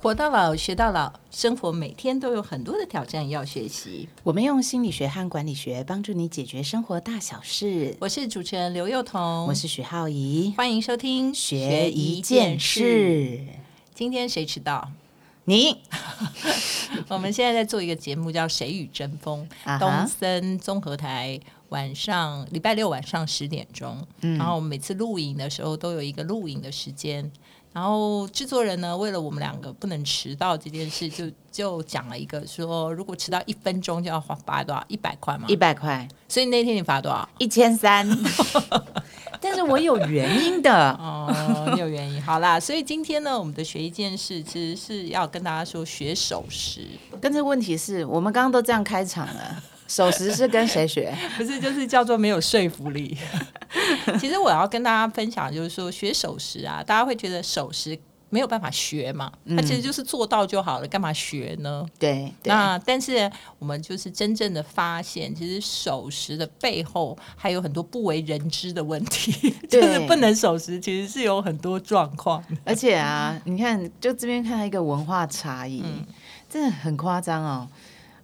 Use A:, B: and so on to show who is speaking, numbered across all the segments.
A: 活到老，学到老，生活每天都有很多的挑战要学习。
B: 我们用心理学和管理学帮助你解决生活大小事。
A: 我是主持人刘幼彤，
B: 我是许浩怡，
A: 欢迎收听
B: 学一件事。
A: 今天谁迟到？
B: 你。
A: 我们现在在做一个节目，叫《谁与争锋》，东森综合台晚上礼拜六晚上十点钟。然后我们每次录影的时候都有一个录影的时间。然后制作人呢，为了我们两个不能迟到这件事，就就讲了一个说，如果迟到一分钟就要罚罚多少？一百块吗？
B: 一百块。
A: 所以那天你罚多少？
B: 一千三。但是我有原因的
A: 哦，你有原因。好啦，所以今天呢，我们的学一件事，其实是要跟大家说学守时。
B: 但是问题是我们刚刚都这样开场了。守时是跟谁学？
A: 不是，就是叫做没有说服力。其实我要跟大家分享，就是说学守时啊，大家会觉得守时没有办法学嘛，他其实就是做到就好了，干嘛学呢？
B: 对。
A: 那但是我们就是真正的发现，其实守时的背后还有很多不为人知的问题，就是不能守时，其实是有很多状况。
B: 而且啊，你看，就这边看到一个文化差异，真的很夸张哦。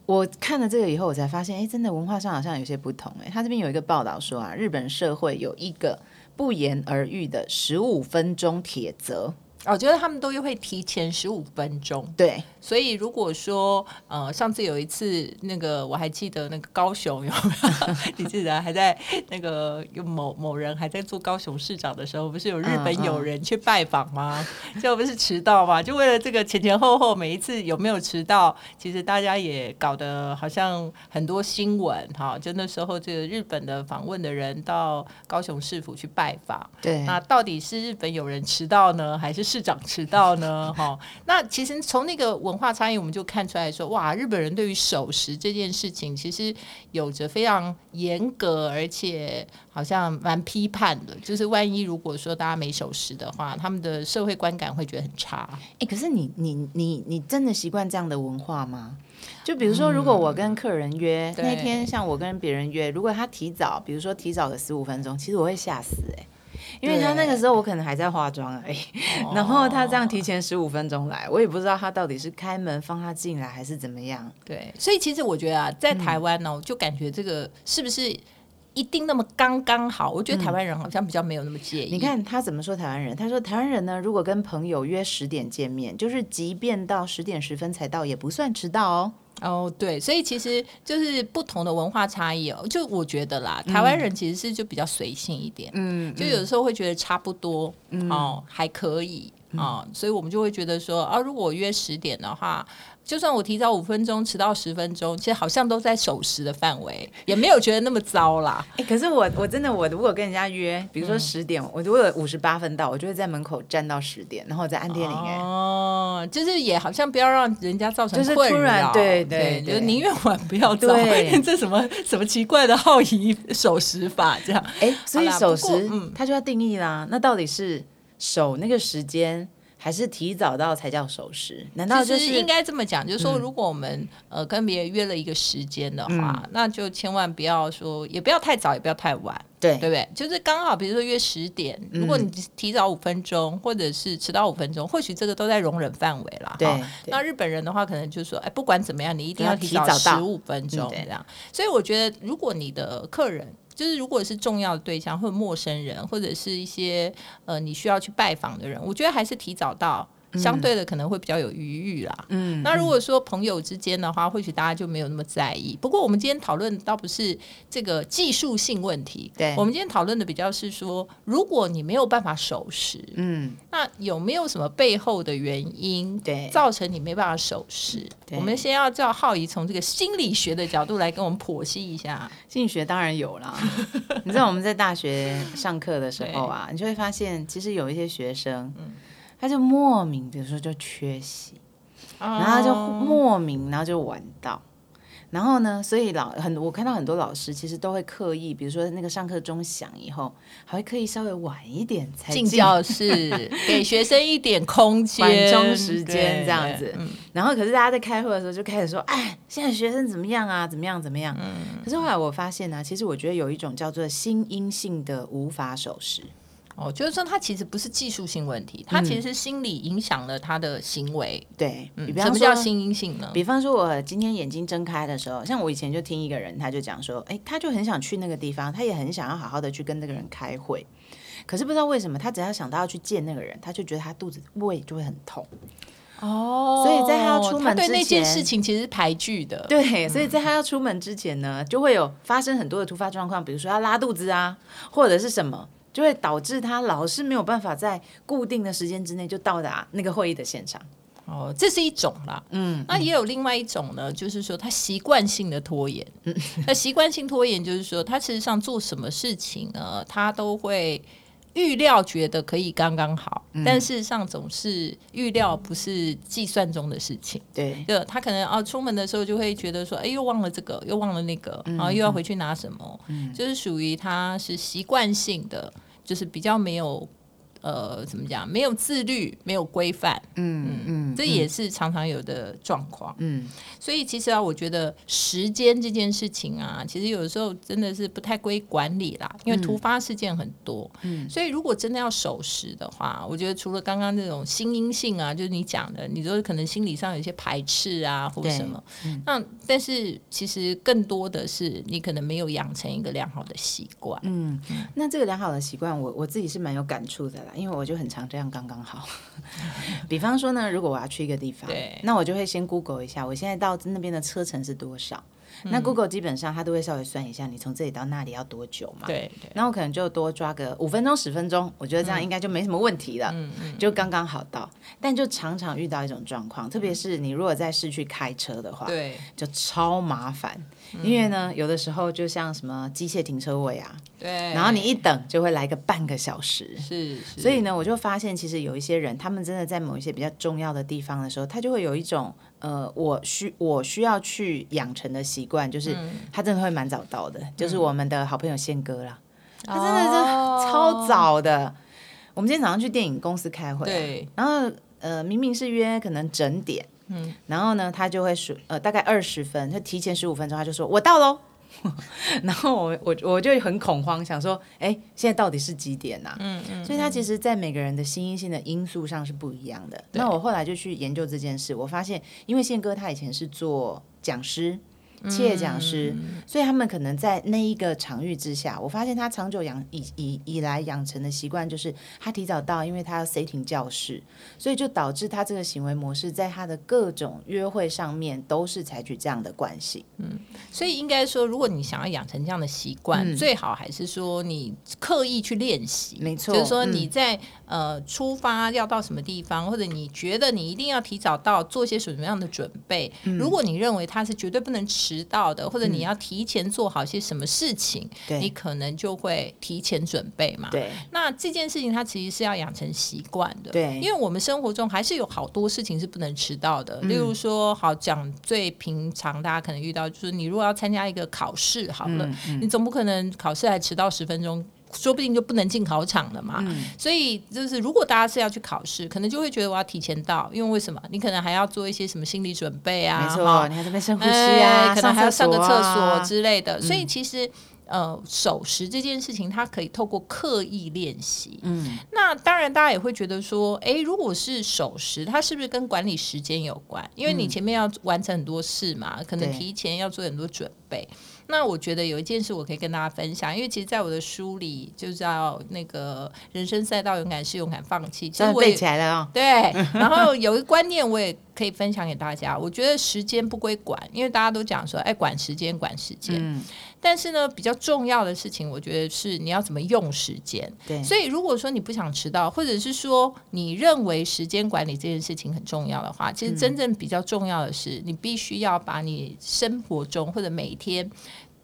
B: 我看了这个以后，我才发现，哎，真的文化上好像有些不同。哎，他这边有一个报道说啊，日本社会有一个不言而喻的十五分钟铁则。
A: 我觉得他们都会提前十五分钟。
B: 对，
A: 所以如果说呃，上次有一次那个我还记得那个高雄有没有？你记得还在那个有某某人还在做高雄市长的时候，不是有日本友人去拜访吗？就不是迟到嘛？就为了这个前前后后每一次有没有迟到，其实大家也搞得好像很多新闻哈。就那时候这个日本的访问的人到高雄市府去拜访，
B: 对，
A: 那到底是日本友人迟到呢，还是？市长迟到呢？哈，那其实从那个文化差异，我们就看出来说，哇，日本人对于守时这件事情，其实有着非常严格，而且好像蛮批判的。就是万一如果说大家没守时的话，他们的社会观感会觉得很差。
B: 哎，可是你你你你真的习惯这样的文化吗？就比如说，如果我跟客人约那天，像我跟别人约，如果他提早，比如说提早个十五分钟，其实我会吓死哎。因为他那个时候我可能还在化妆而已，然后他这样提前十五分钟来，我也不知道他到底是开门放他进来还是怎么样。
A: 对，所以其实我觉得啊，在台湾呢，就感觉这个是不是一定那么刚刚好？我觉得台湾人好像比较没有那么介意。
B: 你看他怎么说台湾人？他说台湾人呢，如果跟朋友约十点见面，就是即便到十点十分才到，也不算迟到哦。
A: 哦，对，所以其实就是不同的文化差异哦。就我觉得啦，台湾人其实是就比较随性一点，嗯，就有的时候会觉得差不多，哦，还可以啊，所以我们就会觉得说，啊，如果我约十点的话。就算我提早五分钟，迟到十分钟，其实好像都在守时的范围，也没有觉得那么糟啦。
B: 哎，可是我我真的我如果跟人家约，比如说十点，我如果五十八分到，我就会在门口站到十点，然后再按电铃。
A: 哦，就是也好像不要让人家造成困
B: 扰，对对，
A: 就是宁愿晚不要早。这什么什么奇怪的好仪守时法这样？
B: 哎，所以守时，嗯，他就要定义啦。那到底是守那个时间？还是提早到才叫守时？难道就是
A: 应该这么讲？就是说，如果我们呃跟别人约了一个时间的话，那就千万不要说，也不要太早，也不要太晚，
B: 对
A: 对不对？就是刚好，比如说约十点，如果你提早五分钟，或者是迟到五分钟，或许这个都在容忍范围了。
B: 对，
A: 那日本人的话，可能就是说，哎，不管怎么样，你一定要提早十五分钟这样。所以我觉得，如果你的客人。就是如果是重要的对象，或者陌生人，或者是一些呃你需要去拜访的人，我觉得还是提早到。相对的可能会比较有余裕啦。嗯，那如果说朋友之间的话，或许大家就没有那么在意。不过我们今天讨论倒不是这个技术性问题，
B: 对，
A: 我们今天讨论的比较是说，如果你没有办法守时，嗯，那有没有什么背后的原因，
B: 对，
A: 造成你没办法守时？我们先要叫浩怡从这个心理学的角度来跟我们剖析一下。
B: 心理学当然有啦，你知道我们在大学上课的时 候啊，你就会发现，其实有一些学生，嗯。他就莫名，比如说就缺席，然后就莫名，然后就晚到，然后呢，所以老很我看到很多老师其实都会刻意，比如说那个上课钟响以后，还会刻意稍微晚一点才
A: 进教室，给学生一点空间、
B: 缓冲时间这样子。然后可是大家在开会的时候就开始说：“哎，现在学生怎么样啊？怎么样？怎么样？”可是后来我发现呢，其实我觉得有一种叫做心因性的无法守时。
A: 哦，就是说他其实不是技术性问题，他其实是心理影响了他的行为。
B: 对，
A: 什么叫心因性呢？
B: 比方说，我今天眼睛睁开的时候，像我以前就听一个人，他就讲说，哎，他就很想去那个地方，他也很想要好好的去跟那个人开会，可是不知道为什么，他只要想到要去见那个人，他就觉得他肚子胃就会很痛。
A: 哦，
B: 所以在他要出门之前
A: 对那件事情其实是排拒的。
B: 对，所以在他要出门之前呢，就会有发生很多的突发状况，比如说要拉肚子啊，或者是什么。就会导致他老是没有办法在固定的时间之内就到达那个会议的现场。
A: 哦，这是一种啦。嗯，那也有另外一种呢，就是说他习惯性的拖延。那习惯性拖延就是说，他事实上做什么事情呢，他都会预料觉得可以刚刚好，但事实上总是预料不是计算中的事情。
B: 对，
A: 就他可能哦，出门的时候就会觉得说，哎，又忘了这个，又忘了那个，然后又要回去拿什么，就是属于他是习惯性的。就是比较没有。呃，怎么讲？没有自律，没有规范，嗯嗯，这也是常常有的状况。嗯，所以其实啊，我觉得时间这件事情啊，其实有的时候真的是不太归管理啦，因为突发事件很多。嗯，所以如果真的要守时的话，我觉得除了刚刚那种心因性啊，就是你讲的，你说可能心理上有一些排斥啊，或什么。那但是其实更多的是你可能没有养成一个良好的习惯。
B: 嗯，那这个良好的习惯，我我自己是蛮有感触的啦。因为我就很常这样，刚刚好。比方说呢，如果我要去一个地方，那我就会先 Google 一下，我现在到那边的车程是多少。那 Google 基本上它都会稍微算一下，你从这里到那里要多久嘛？
A: 对。
B: 那我可能就多抓个五分钟、十分钟，我觉得这样应该就没什么问题了，就刚刚好到。但就常常遇到一种状况，特别是你如果在市区开车的话，
A: 对，
B: 就超麻烦。因为呢，有的时候就像什么机械停车位啊，
A: 对，
B: 然后你一等就会来个半个小时，
A: 是，
B: 所以呢，我就发现其实有一些人，他们真的在某一些比较重要的地方的时候，他就会有一种呃，我需我需要去养成的习惯，就是他真的会蛮早到的，就是我们的好朋友宪哥啦，他真的是超早的。我们今天早上去电影公司开会，
A: 对，
B: 然后呃，明明是约可能整点。嗯，然后呢，他就会说，呃，大概二十分，他提前十五分钟，他就说我到喽。然后我我我就很恐慌，想说，哎，现在到底是几点呐？嗯嗯。所以他其实，在每个人的心因性的因素上是不一样的。那我后来就去研究这件事，我发现，因为宪哥他以前是做讲师。企业讲师，所以他们可能在那一个场域之下，我发现他长久养以以以来养成的习惯就是他提早到，因为他要 setting 教室，所以就导致他这个行为模式在他的各种约会上面都是采取这样的惯性。
A: 嗯，所以应该说，如果你想要养成这样的习惯，最好还是说你刻意去练习。
B: 没错，
A: 就是说你在呃出发要到什么地方，或者你觉得你一定要提早到，做些什么样的准备。如果你认为他是绝对不能迟。到的，或者你要提前做好些什么事情，你可能就会提前准备嘛。
B: 对，
A: 那这件事情它其实是要养成习惯的。
B: 对，
A: 因为我们生活中还是有好多事情是不能迟到的。例如说，好讲最平常，大家可能遇到就是，你如果要参加一个考试，好了，你总不可能考试还迟到十分钟。说不定就不能进考场了嘛，所以就是如果大家是要去考试，可能就会觉得我要提前到，因为为什么？你可能还要做一些什么心理准备啊，
B: 没错，你还在深呼吸啊，
A: 可能还要上个厕所之类的。所以其实呃，守时这件事情，它可以透过刻意练习。嗯，那当然大家也会觉得说，哎，如果是守时，它是不是跟管理时间有关？因为你前面要完成很多事嘛，可能提前要做很多准备。那我觉得有一件事我可以跟大家分享，因为其实在我的书里就叫那个人生赛道，勇敢是勇敢放弃，
B: 其实我背起来了哦。
A: 对，然后有一个观念我也可以分享给大家，我觉得时间不归管，因为大家都讲说，哎，管时间，管时间。嗯。但是呢，比较重要的事情，我觉得是你要怎么用时间。
B: 对。
A: 所以如果说你不想迟到，或者是说你认为时间管理这件事情很重要的话，其实真正比较重要的是，你必须要把你生活中或者每天。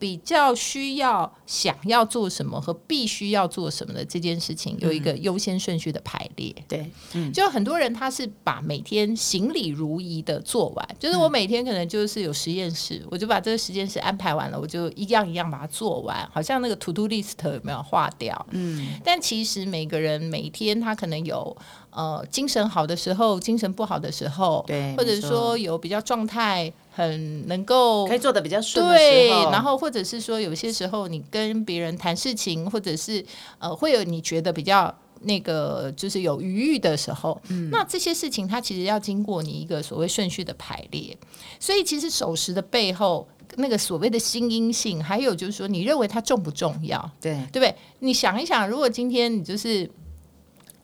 A: 比较需要想要做什么和必须要做什么的这件事情，有一个优先顺序的排列。
B: 对，
A: 就很多人他是把每天行礼如仪的做完，就是我每天可能就是有实验室，我就把这个实验室安排完了，我就一样一样把它做完，好像那个 to do list 有没有划掉？嗯，但其实每个人每天他可能有。呃，精神好的时候，精神不好的时候，
B: 对，
A: 或者说有比较状态很能够
B: 可以做的比较顺
A: 对，然后或者是说有些时候你跟别人谈事情，或者是呃会有你觉得比较那个就是有余裕的时候，嗯那这些事情它其实要经过你一个所谓顺序的排列，所以其实守时的背后那个所谓的新阴性，还有就是说你认为它重不重要？
B: 对，
A: 对不对？你想一想，如果今天你就是。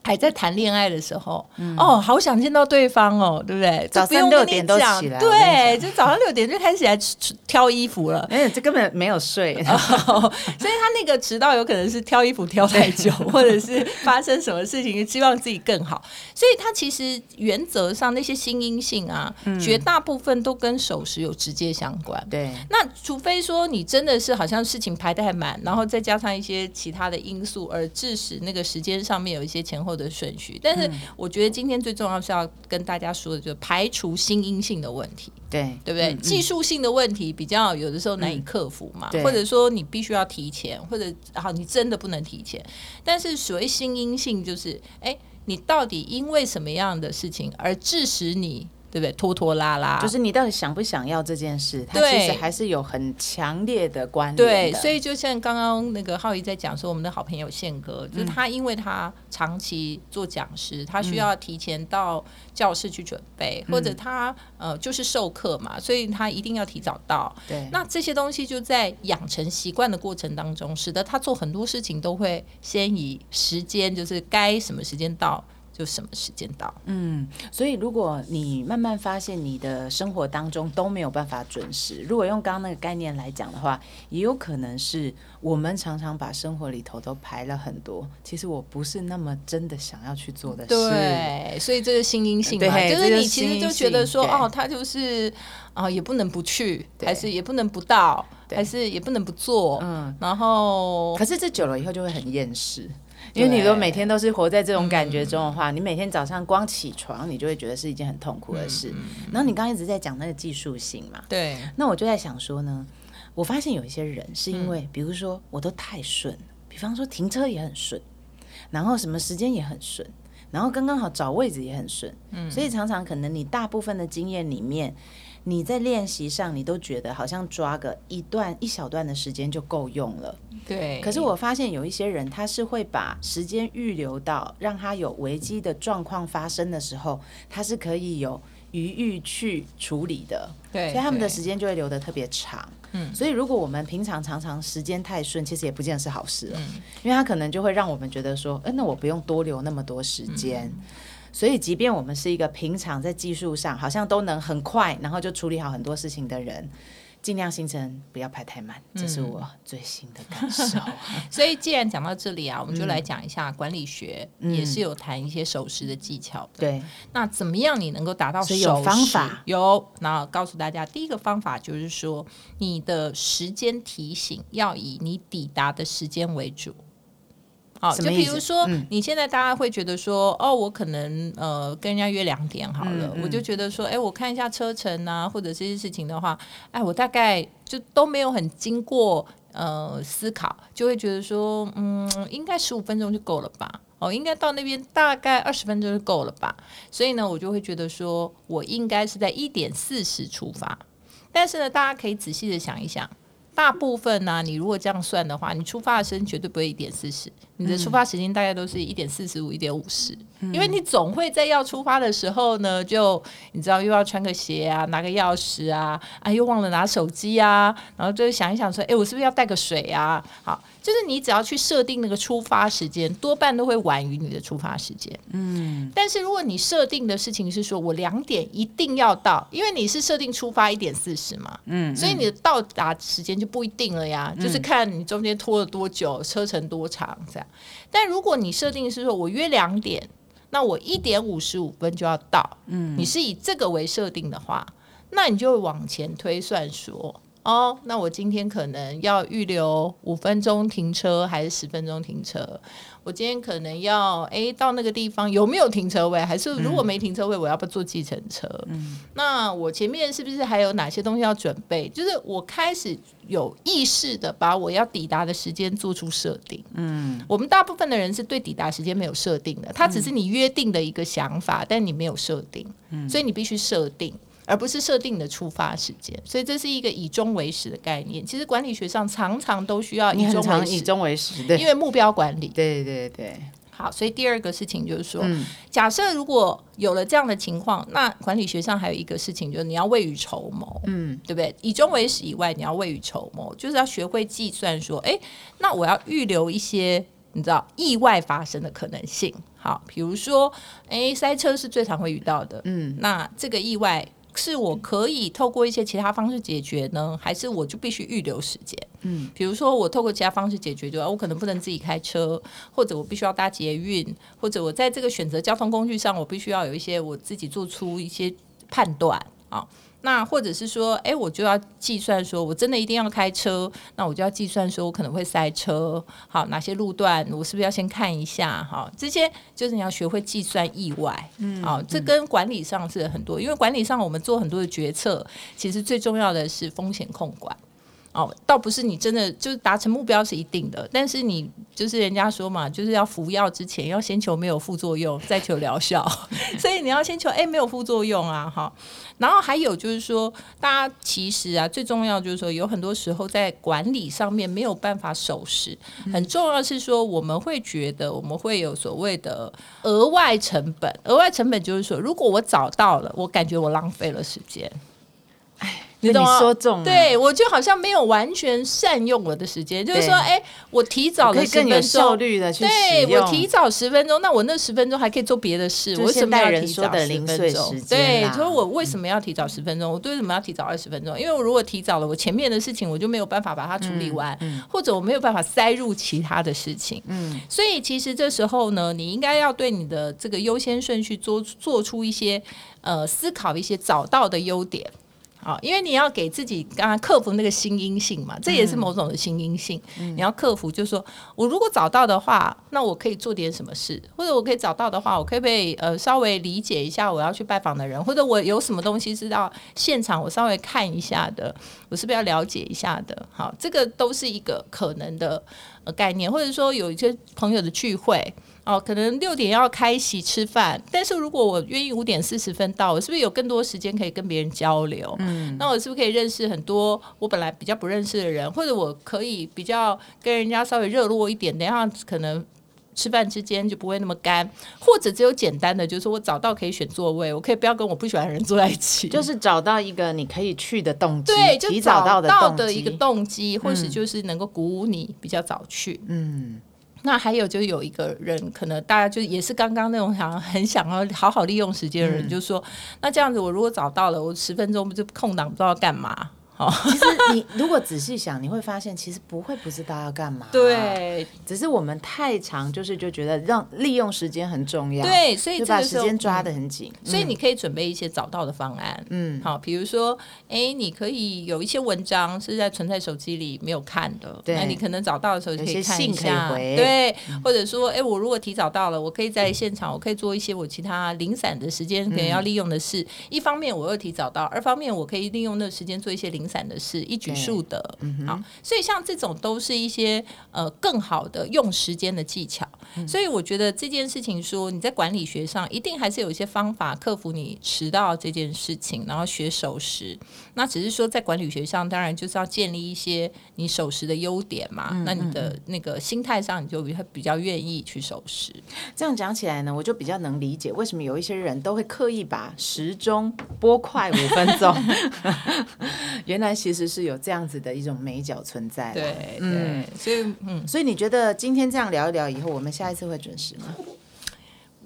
A: 还在谈恋爱的时候，哦，好想见到对方哦，对不对？
B: 早上六点都起来，
A: 对，就早上六点就开始来挑衣服了。
B: 哎，这根本没有睡，所以
A: 他那个迟到有可能是挑衣服挑太久，或者是发生什么事情，希望自己更好。所以他其实原则上那些新阴性啊，绝大部分都跟守时有直接相关。
B: 对，
A: 那除非说你真的是好像事情排的还满，然后再加上一些其他的因素，而致使那个时间上面有一些前后。的顺序，但是我觉得今天最重要是要跟大家说的，就是排除新阴性的问题，
B: 对
A: 对不对？技术性的问题比较有的时候难以克服嘛，或者说你必须要提前，或者好你真的不能提前。但是所谓新阴性，就是哎，你到底因为什么样的事情而致使你？对不对？拖拖拉拉，
B: 就是你到底想不想要这件事？它其实还是有很强烈的关联。
A: 对，所以就像刚刚那个浩宇在讲说，我们的好朋友宪哥，就是他，因为他长期做讲师，他需要提前到教室去准备，或者他呃就是授课嘛，所以他一定要提早到。
B: 对，
A: 那这些东西就在养成习惯的过程当中，使得他做很多事情都会先以时间，就是该什么时间到。就什么时间到？
B: 嗯，所以如果你慢慢发现你的生活当中都没有办法准时，如果用刚刚那个概念来讲的话，也有可能是我们常常把生活里头都排了很多，其实我不是那么真的想要去做的事。
A: 对，所以这是心因性嘛？就是你其实就觉得说，哦，他就是啊，也不能不去，还是也不能不到，还是也不能不做。嗯，然后
B: 可是这久了以后就会很厌世。因为你如果每天都是活在这种感觉中的话，你每天早上光起床，你就会觉得是一件很痛苦的事。然后你刚刚一直在讲那个技术性嘛，
A: 对。
B: 那我就在想说呢，我发现有一些人是因为，比如说我都太顺，比方说停车也很顺，然后什么时间也很顺，然后刚刚好找位置也很顺，嗯，所以常常可能你大部分的经验里面。你在练习上，你都觉得好像抓个一段一小段的时间就够用了。
A: 对。
B: 可是我发现有一些人，他是会把时间预留到让他有危机的状况发生的时候，他是可以有余裕去处理的。
A: 对。
B: 所以他们的时间就会留得特别长。嗯。所以如果我们平常常常时间太顺，其实也不见得是好事了。嗯。因为他可能就会让我们觉得说，哎，那我不用多留那么多时间。所以，即便我们是一个平常在技术上好像都能很快，然后就处理好很多事情的人，尽量行程不要排太慢，这是我最新的感受。
A: 所以，既然讲到这里啊，我们就来讲一下管理学，也是有谈一些守时的技巧。
B: 对，
A: 那怎么样你能够达到守
B: 时？方法
A: 有，那告诉大家，第一个方法就是说，你的时间提醒要以你抵达的时间为主。好，就比如说，你现在大家会觉得说，哦，我可能呃跟人家约两点好了，我就觉得说，哎，我看一下车程啊，或者这些事情的话，哎，我大概就都没有很经过呃思考，就会觉得说，嗯，应该十五分钟就够了吧？哦，应该到那边大概二十分钟就够了吧？所以呢，我就会觉得说我应该是在一点四十出发，但是呢，大家可以仔细的想一想。大部分呢，你如果这样算的话，你出发的时间绝对不会一点四十，你的出发时间大概都是一点四十五、一点五十，因为你总会在要出发的时候呢，就你知道又要穿个鞋啊，拿个钥匙啊，啊又忘了拿手机啊，然后就想一想说，哎，我是不是要带个水啊？好。就是你只要去设定那个出发时间，多半都会晚于你的出发时间。嗯，但是如果你设定的事情是说我两点一定要到，因为你是设定出发一点四十嘛，嗯，所以你的到达时间就不一定了呀，就是看你中间拖了多久，车程多长这样。但如果你设定是说我约两点，那我一点五十五分就要到，嗯，你是以这个为设定的话，那你就往前推算说。哦，那我今天可能要预留五分钟停车还是十分钟停车？我今天可能要哎到那个地方有没有停车位？还是如果没停车位，我要不要坐计程车？嗯，那我前面是不是还有哪些东西要准备？就是我开始有意识的把我要抵达的时间做出设定。嗯，我们大部分的人是对抵达时间没有设定的，它只是你约定的一个想法，但你没有设定，所以你必须设定。而不是设定的出发时间，所以这是一个以终为始的概念。其实管理学上常常都需要以终为始，
B: 以终为始，对，
A: 因为目标管理。
B: 对对对，
A: 好，所以第二个事情就是说，假设如果有了这样的情况，那管理学上还有一个事情就是你要未雨绸缪，嗯，对不对？以终为始以外，你要未雨绸缪，就是要学会计算说，哎，那我要预留一些，你知道意外发生的可能性。好，比如说，哎，塞车是最常会遇到的，嗯，那这个意外。是我可以透过一些其他方式解决呢，还是我就必须预留时间？嗯，比如说我透过其他方式解决，就我可能不能自己开车，或者我必须要搭捷运，或者我在这个选择交通工具上，我必须要有一些我自己做出一些判断啊。那或者是说，哎，我就要计算说，我真的一定要开车，那我就要计算说我可能会塞车。好，哪些路段我是不是要先看一下？哈，这些就是你要学会计算意外。嗯，好，这跟管理上是很多，因为管理上我们做很多的决策，其实最重要的是风险控管。哦，倒不是你真的就是达成目标是一定的，但是你就是人家说嘛，就是要服药之前要先求没有副作用，再求疗效，所以你要先求哎没有副作用啊，哈。然后还有就是说，大家其实啊，最重要就是说，有很多时候在管理上面没有办法守时，很重要是说，我们会觉得我们会有所谓的额外成本，额外成本就是说，如果我找到了，我感觉我浪费了时间。
B: 你说中，
A: 对我就好像没有完全善用我的时间，就是说，哎，我提早了十分钟，
B: 效率的去
A: 对我提早十分钟，那我那十分钟还可以做别的事。我为什么要提早十分钟？对，所以我为什么要提早十分钟？我为什么要提早二十分钟？因为我如果提早了，我前面的事情我就没有办法把它处理完，或者我没有办法塞入其他的事情。嗯，所以其实这时候呢，你应该要对你的这个优先顺序做做出一些呃思考，一些找到的优点。啊，因为你要给自己刚刚克服那个新阴性嘛，这也是某种的新阴性。你要克服，就是说我如果找到的话，那我可以做点什么事，或者我可以找到的话，我可以被呃稍微理解一下我要去拜访的人，或者我有什么东西是到现场我稍微看一下的，我是不是要了解一下的？好，这个都是一个可能的概念，或者说有一些朋友的聚会。哦，可能六点要开席吃饭，但是如果我愿意五点四十分到，我是不是有更多时间可以跟别人交流？嗯，那我是不是可以认识很多我本来比较不认识的人，或者我可以比较跟人家稍微热络一点？等下可能吃饭之间就不会那么干，或者只有简单的，就是我找到可以选座位，我可以不要跟我不喜欢的人坐在一起，
B: 就是找到一个你可以去的动机，
A: 对，就找
B: 到
A: 的一个动机，或是就是能够鼓舞你比较早去，嗯。那还有就有一个人，可能大家就也是刚刚那种想很想要好好利用时间的人，就说，那这样子我如果找到了，我十分钟不就空档不知道干嘛？
B: 其实你如果仔细想，你会发现其实不会不知道要干嘛。
A: 对，
B: 只是我们太长，就是就觉得让利用时间很重要。
A: 对，所以
B: 就把时间抓得很紧。
A: 所以你可以准备一些找到的方案。嗯，好，比如说，哎，你可以有一些文章是在存在手机里没有看的，那你可能找到的时候可以看一下。对，或者说，哎，我如果提早到了，我可以在现场，我可以做一些我其他零散的时间可能要利用的事。一方面我又提早到，二方面我可以利用那个时间做一些零。散的事一举数得，好，所以像这种都是一些呃更好的用时间的技巧。所以我觉得这件事情说你在管理学上一定还是有一些方法克服你迟到这件事情，然后学守时。那只是说在管理学上，当然就是要建立一些你守时的优点嘛。那你的那个心态上，你就会比较愿意去守时。
B: 这样讲起来呢，我就比较能理解为什么有一些人都会刻意把时钟拨快五分钟。原来其实是有这样子的一种美角存在。
A: 对，嗯，所以嗯，
B: 所以你觉得今天这样聊一聊以后，我们下一次会准时吗？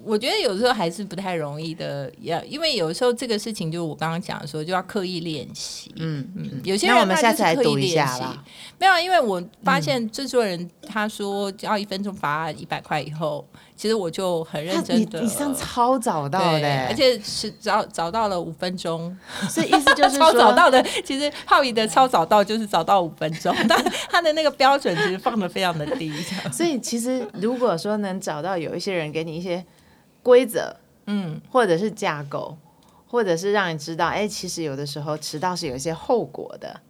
A: 我觉得有时候还是不太容易的，要因为有时候这个事情，就我刚刚讲说，就要刻意练习。嗯嗯，有些人
B: 我们下次来读一下吧。
A: 没有，因为我发现制作人他说要一分钟罚一百块以后，其实我就很认真的。
B: 你上超早到的，
A: 而且是找找到了五分钟，
B: 所以意思就是
A: 超早到的。其实浩宇的超早到就是早到五分钟，但他的那个标准其实放的非常的低。
B: 所以其实如果说能找到有一些人给你一些。规则，嗯，或者是架构，或者是让你知道，哎，其实有的时候迟到是有一些后果的。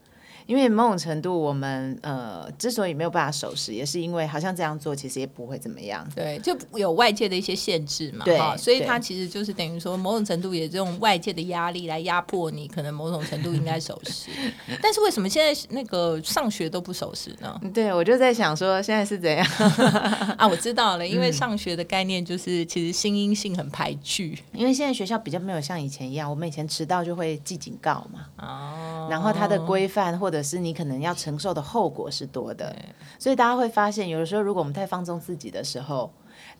B: 因为某种程度，我们呃之所以没有办法守时，也是因为好像这样做其实也不会怎么样。
A: 对，就有外界的一些限制嘛。
B: 对，
A: 所以它其实就是等于说，某种程度也这种外界的压力来压迫你，可能某种程度应该守时。但是为什么现在那个上学都不守时呢？
B: 对，我就在想说现在是怎样
A: 啊？我知道了，因为上学的概念就是其实新阴性很排拒，
B: 因为现在学校比较没有像以前一样，我们以前迟到就会记警告嘛。哦，然后它的规范或者。可是你可能要承受的后果是多的，所以大家会发现，有的时候如果我们太放纵自己的时候。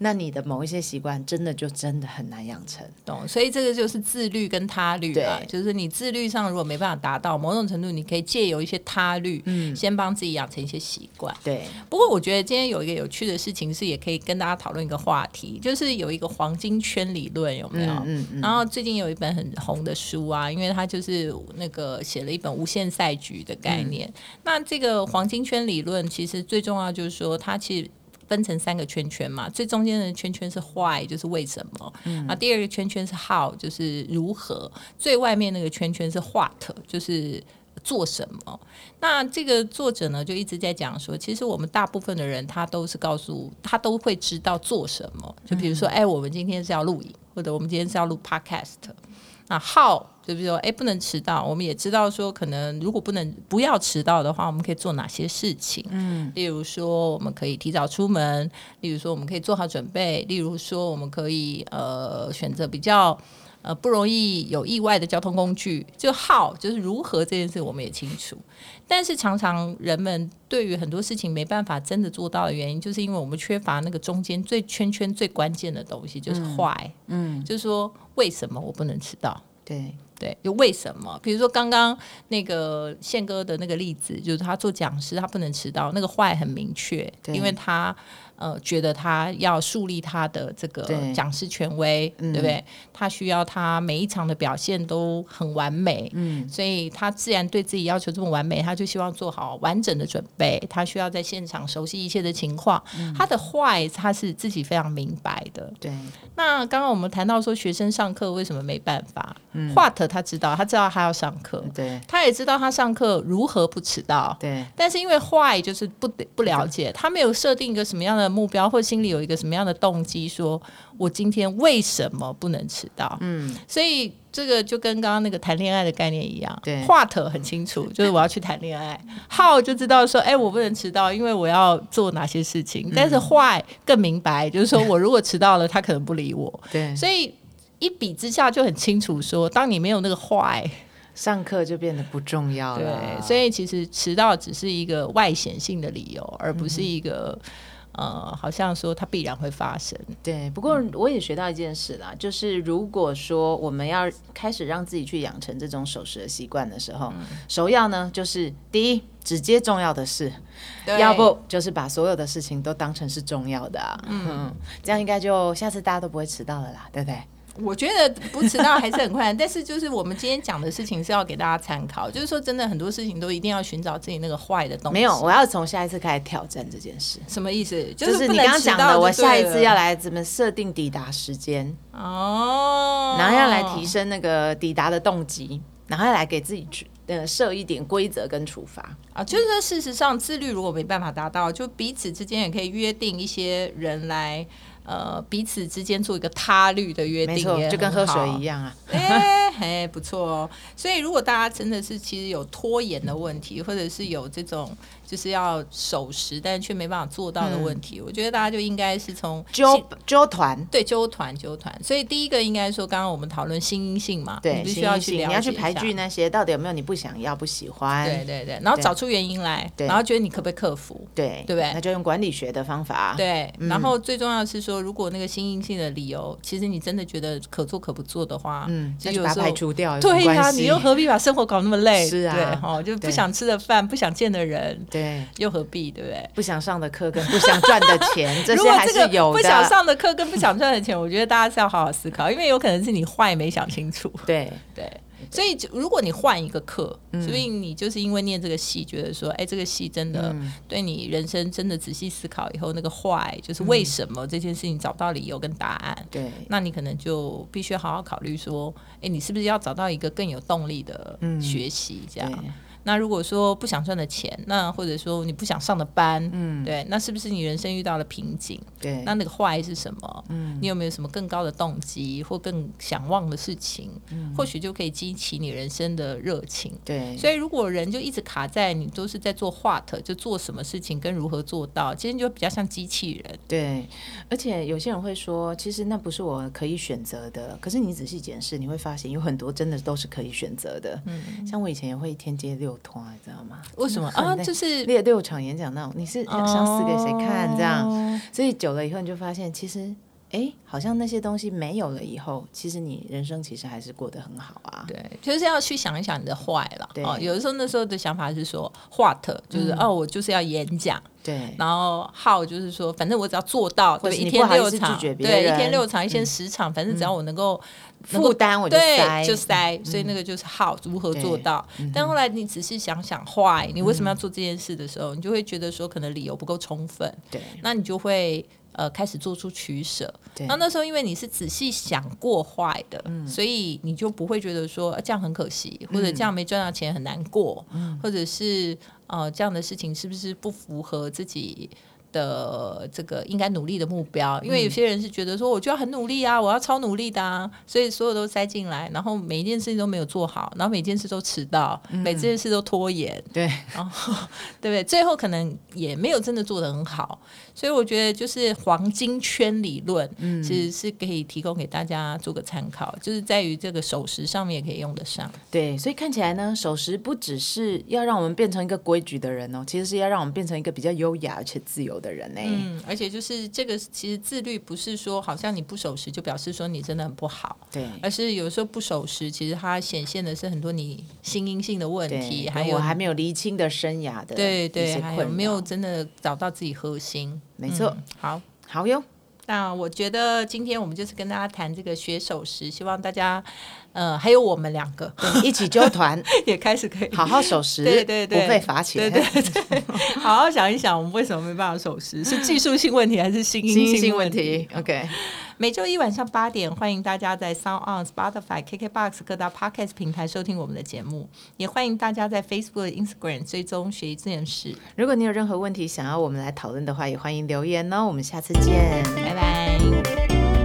B: 那你的某一些习惯，真的就真的很难养成，
A: 懂？所以这个就是自律跟他律啊，就是你自律上如果没办法达到某种程度，你可以借由一些他律，嗯，先帮自己养成一些习惯。
B: 对。
A: 不过我觉得今天有一个有趣的事情是，也可以跟大家讨论一个话题，就是有一个黄金圈理论有没有？嗯嗯。然后最近有一本很红的书啊，因为它就是那个写了一本无限赛局的概念。那这个黄金圈理论其实最重要就是说，它其实。分成三个圈圈嘛，最中间的圈圈是 why，就是为什么。嗯，啊，第二个圈圈是 how，就是如何。最外面那个圈圈是 what，就是做什么。那这个作者呢，就一直在讲说，其实我们大部分的人，他都是告诉他都会知道做什么。就比如说，哎，我们今天是要录影，或者我们今天是要录 podcast。那 how 就比如说，哎，不能迟到。我们也知道说，可能如果不能不要迟到的话，我们可以做哪些事情？嗯，例如说，我们可以提早出门；，例如说，我们可以做好准备；，例如说，我们可以呃选择比较呃不容易有意外的交通工具。就 how 就是如何这件事，我们也清楚。但是常常人们对于很多事情没办法真的做到的原因，就是因为我们缺乏那个中间最圈圈最关键的东西，就是坏。嗯，就是说，为什么我不能迟到？
B: 对。
A: 对，就为什么？比如说刚刚那个宪哥的那个例子，就是他做讲师，他不能迟到，那个坏很明确，因为他。呃，觉得他要树立他的这个讲师权威，对不对？他需要他每一场的表现都很完美，嗯，所以他自然对自己要求这么完美，他就希望做好完整的准备。他需要在现场熟悉一切的情况。他的坏，他是自己非常明白的。
B: 对。
A: 那刚刚我们谈到说，学生上课为什么没办法？嗯他知道，他知道他要上课，
B: 对，
A: 他也知道他上课如何不迟到，
B: 对。
A: 但是因为坏，就是不不了解，他没有设定一个什么样的。目标或心里有一个什么样的动机，说我今天为什么不能迟到？嗯，所以这个就跟刚刚那个谈恋爱的概念一样，
B: 对，
A: 话头很清楚，就是我要去谈恋爱。好就知道说，哎，我不能迟到，因为我要做哪些事情。但是坏更明白，就是说我如果迟到了，他可能不理我。
B: 对，
A: 所以一比之下就很清楚，说当你没有那个坏，
B: 上课就变得不重要了。
A: 对，所以其实迟到只是一个外显性的理由，而不是一个。呃，好像说它必然会发生。
B: 对，不过我也学到一件事啦，就是如果说我们要开始让自己去养成这种守时的习惯的时候，首要呢就是第一，直接重要的事，要不就是把所有的事情都当成是重要的。嗯，这样应该就下次大家都不会迟到了啦，对不对？
A: 我觉得不迟到还是很困难，但是就是我们今天讲的事情是要给大家参考，就是说真的很多事情都一定要寻找自己那个坏的东西。
B: 没有，我要从下一次开始挑战这件事。
A: 什么意思？
B: 就是你刚刚讲的，我下一次要来怎么设定抵达时间哦，然后要来提升那个抵达的动机，然后要来给自己去呃设一点规则跟处罚
A: 啊。就是说，事实上自律如果没办法达到，就彼此之间也可以约定一些人来。呃，彼此之间做一个他律的约定，
B: 就跟喝水一样啊。
A: 哎，哎，不错哦。所以，如果大家真的是其实有拖延的问题，或者是有这种。就是要守时，但是却没办法做到的问题。我觉得大家就应该是从
B: 纠纠团，
A: 对，纠团纠团。所以第一个应该说，刚刚我们讨论新性嘛，
B: 对，
A: 必须要去
B: 你
A: 要
B: 去排拒那些到底有没有你不想要、不喜欢？
A: 对对对，然后找出原因来，然后觉得你可不可以克服？
B: 对，
A: 对不对？
B: 那就用管理学的方法。
A: 对，然后最重要是说，如果那个新阴性的理由，其实你真的觉得可做可不做的话，
B: 嗯，
A: 就
B: 排除掉。
A: 对
B: 呀，
A: 你又何必把生活搞那么累？
B: 是啊，
A: 对哈，就不想吃的饭，不想见的人，
B: 对，
A: 又何必？对不对？
B: 不想上的课跟不想赚的钱，这些还是有
A: 的。不想上的课跟不想赚的钱，我觉得大家是要好好思考，因为有可能是你坏没想清楚。
B: 对
A: 对。所以，如果你换一个课，所以你就是因为念这个戏，觉得说，哎，这个戏真的对你人生真的仔细思考以后，那个坏就是为什么这件事情找到理由跟答案。
B: 对，
A: 那你可能就必须好好考虑说，哎，你是不是要找到一个更有动力的学习这样。那如果说不想赚的钱，那或者说你不想上的班，嗯，对，那是不是你人生遇到了瓶颈？
B: 对，
A: 那那个坏是什么？嗯，你有没有什么更高的动机或更想望的事情？嗯，或许就可以激起你人生的热情。
B: 对，
A: 所以如果人就一直卡在你都是在做 what，就做什么事情跟如何做到，其实就比较像机器人。
B: 对，而且有些人会说，其实那不是我可以选择的。可是你仔细检视，你会发现有很多真的都是可以选择的。嗯，像我以前也会天街六。六团，知道吗？
A: 为什么啊？就是
B: 列六场演讲那种，你是想死给谁看？这样，所以久了以后，你就发现，其实，哎，好像那些东西没有了以后，其实你人生其实还是过得很好啊。
A: 对，就是要去想一想你的坏了。哦，有的时候那时候的想法是说，what 就是哦，我就是要演讲。
B: 对，
A: 然后号就是说，反正我只要做到，对，一天六场，对，一天六场，一天十场，反正只要我能够
B: 负担，我就塞，
A: 就塞。所以那个就是好如何做到。但后来你仔细想想，坏，你为什么要做这件事的时候，你就会觉得说，可能理由不够充分。
B: 对，
A: 那你就会呃开始做出取舍。那那时候因为你是仔细想过坏的，所以你就不会觉得说这样很可惜，或者这样没赚到钱很难过，或者是。呃，这样的事情是不是不符合自己？的这个应该努力的目标，因为有些人是觉得说，我就要很努力啊，我要超努力的啊，所以所有都塞进来，然后每一件事情都没有做好，然后每件事都迟到，每件事都拖延，
B: 对，
A: 然后 对不对？最后可能也没有真的做的很好，所以我觉得就是黄金圈理论，嗯，其实是可以提供给大家做个参考，就是在于这个守时上面也可以用得上。
B: 对，所以看起来呢，守时不只是要让我们变成一个规矩的人哦，其实是要让我们变成一个比较优雅而且自由。的人呢，
A: 嗯，而且就是这个，其实自律不是说好像你不守时就表示说你真的很不好，
B: 对，
A: 而是有时候不守时，其实它显现的是很多你心因性的问题，还有
B: 还没有厘清的生涯的，
A: 对对，还有没有真的找到自己核心，
B: 没错，
A: 好，
B: 好哟。
A: 那我觉得今天我们就是跟大家谈这个学守时，希望大家，呃，还有我们两个。
B: 一起揪团，
A: 也开始可以。
B: 好好守时，
A: 对对对，
B: 不被罚钱，
A: 对对对，好好想一想，我们为什么没办法守时？是技术性问题还是心因性问题
B: ？OK，
A: 每周一晚上八点，欢迎大家在 Sound On、Spotify、KKBox 各大 Podcast 平台收听我们的节目，也欢迎大家在 Facebook、Instagram 追踪学习这件事。
B: 如果你有任何问题想要我们来讨论的话，也欢迎留言哦。我们下次见，
A: 拜拜。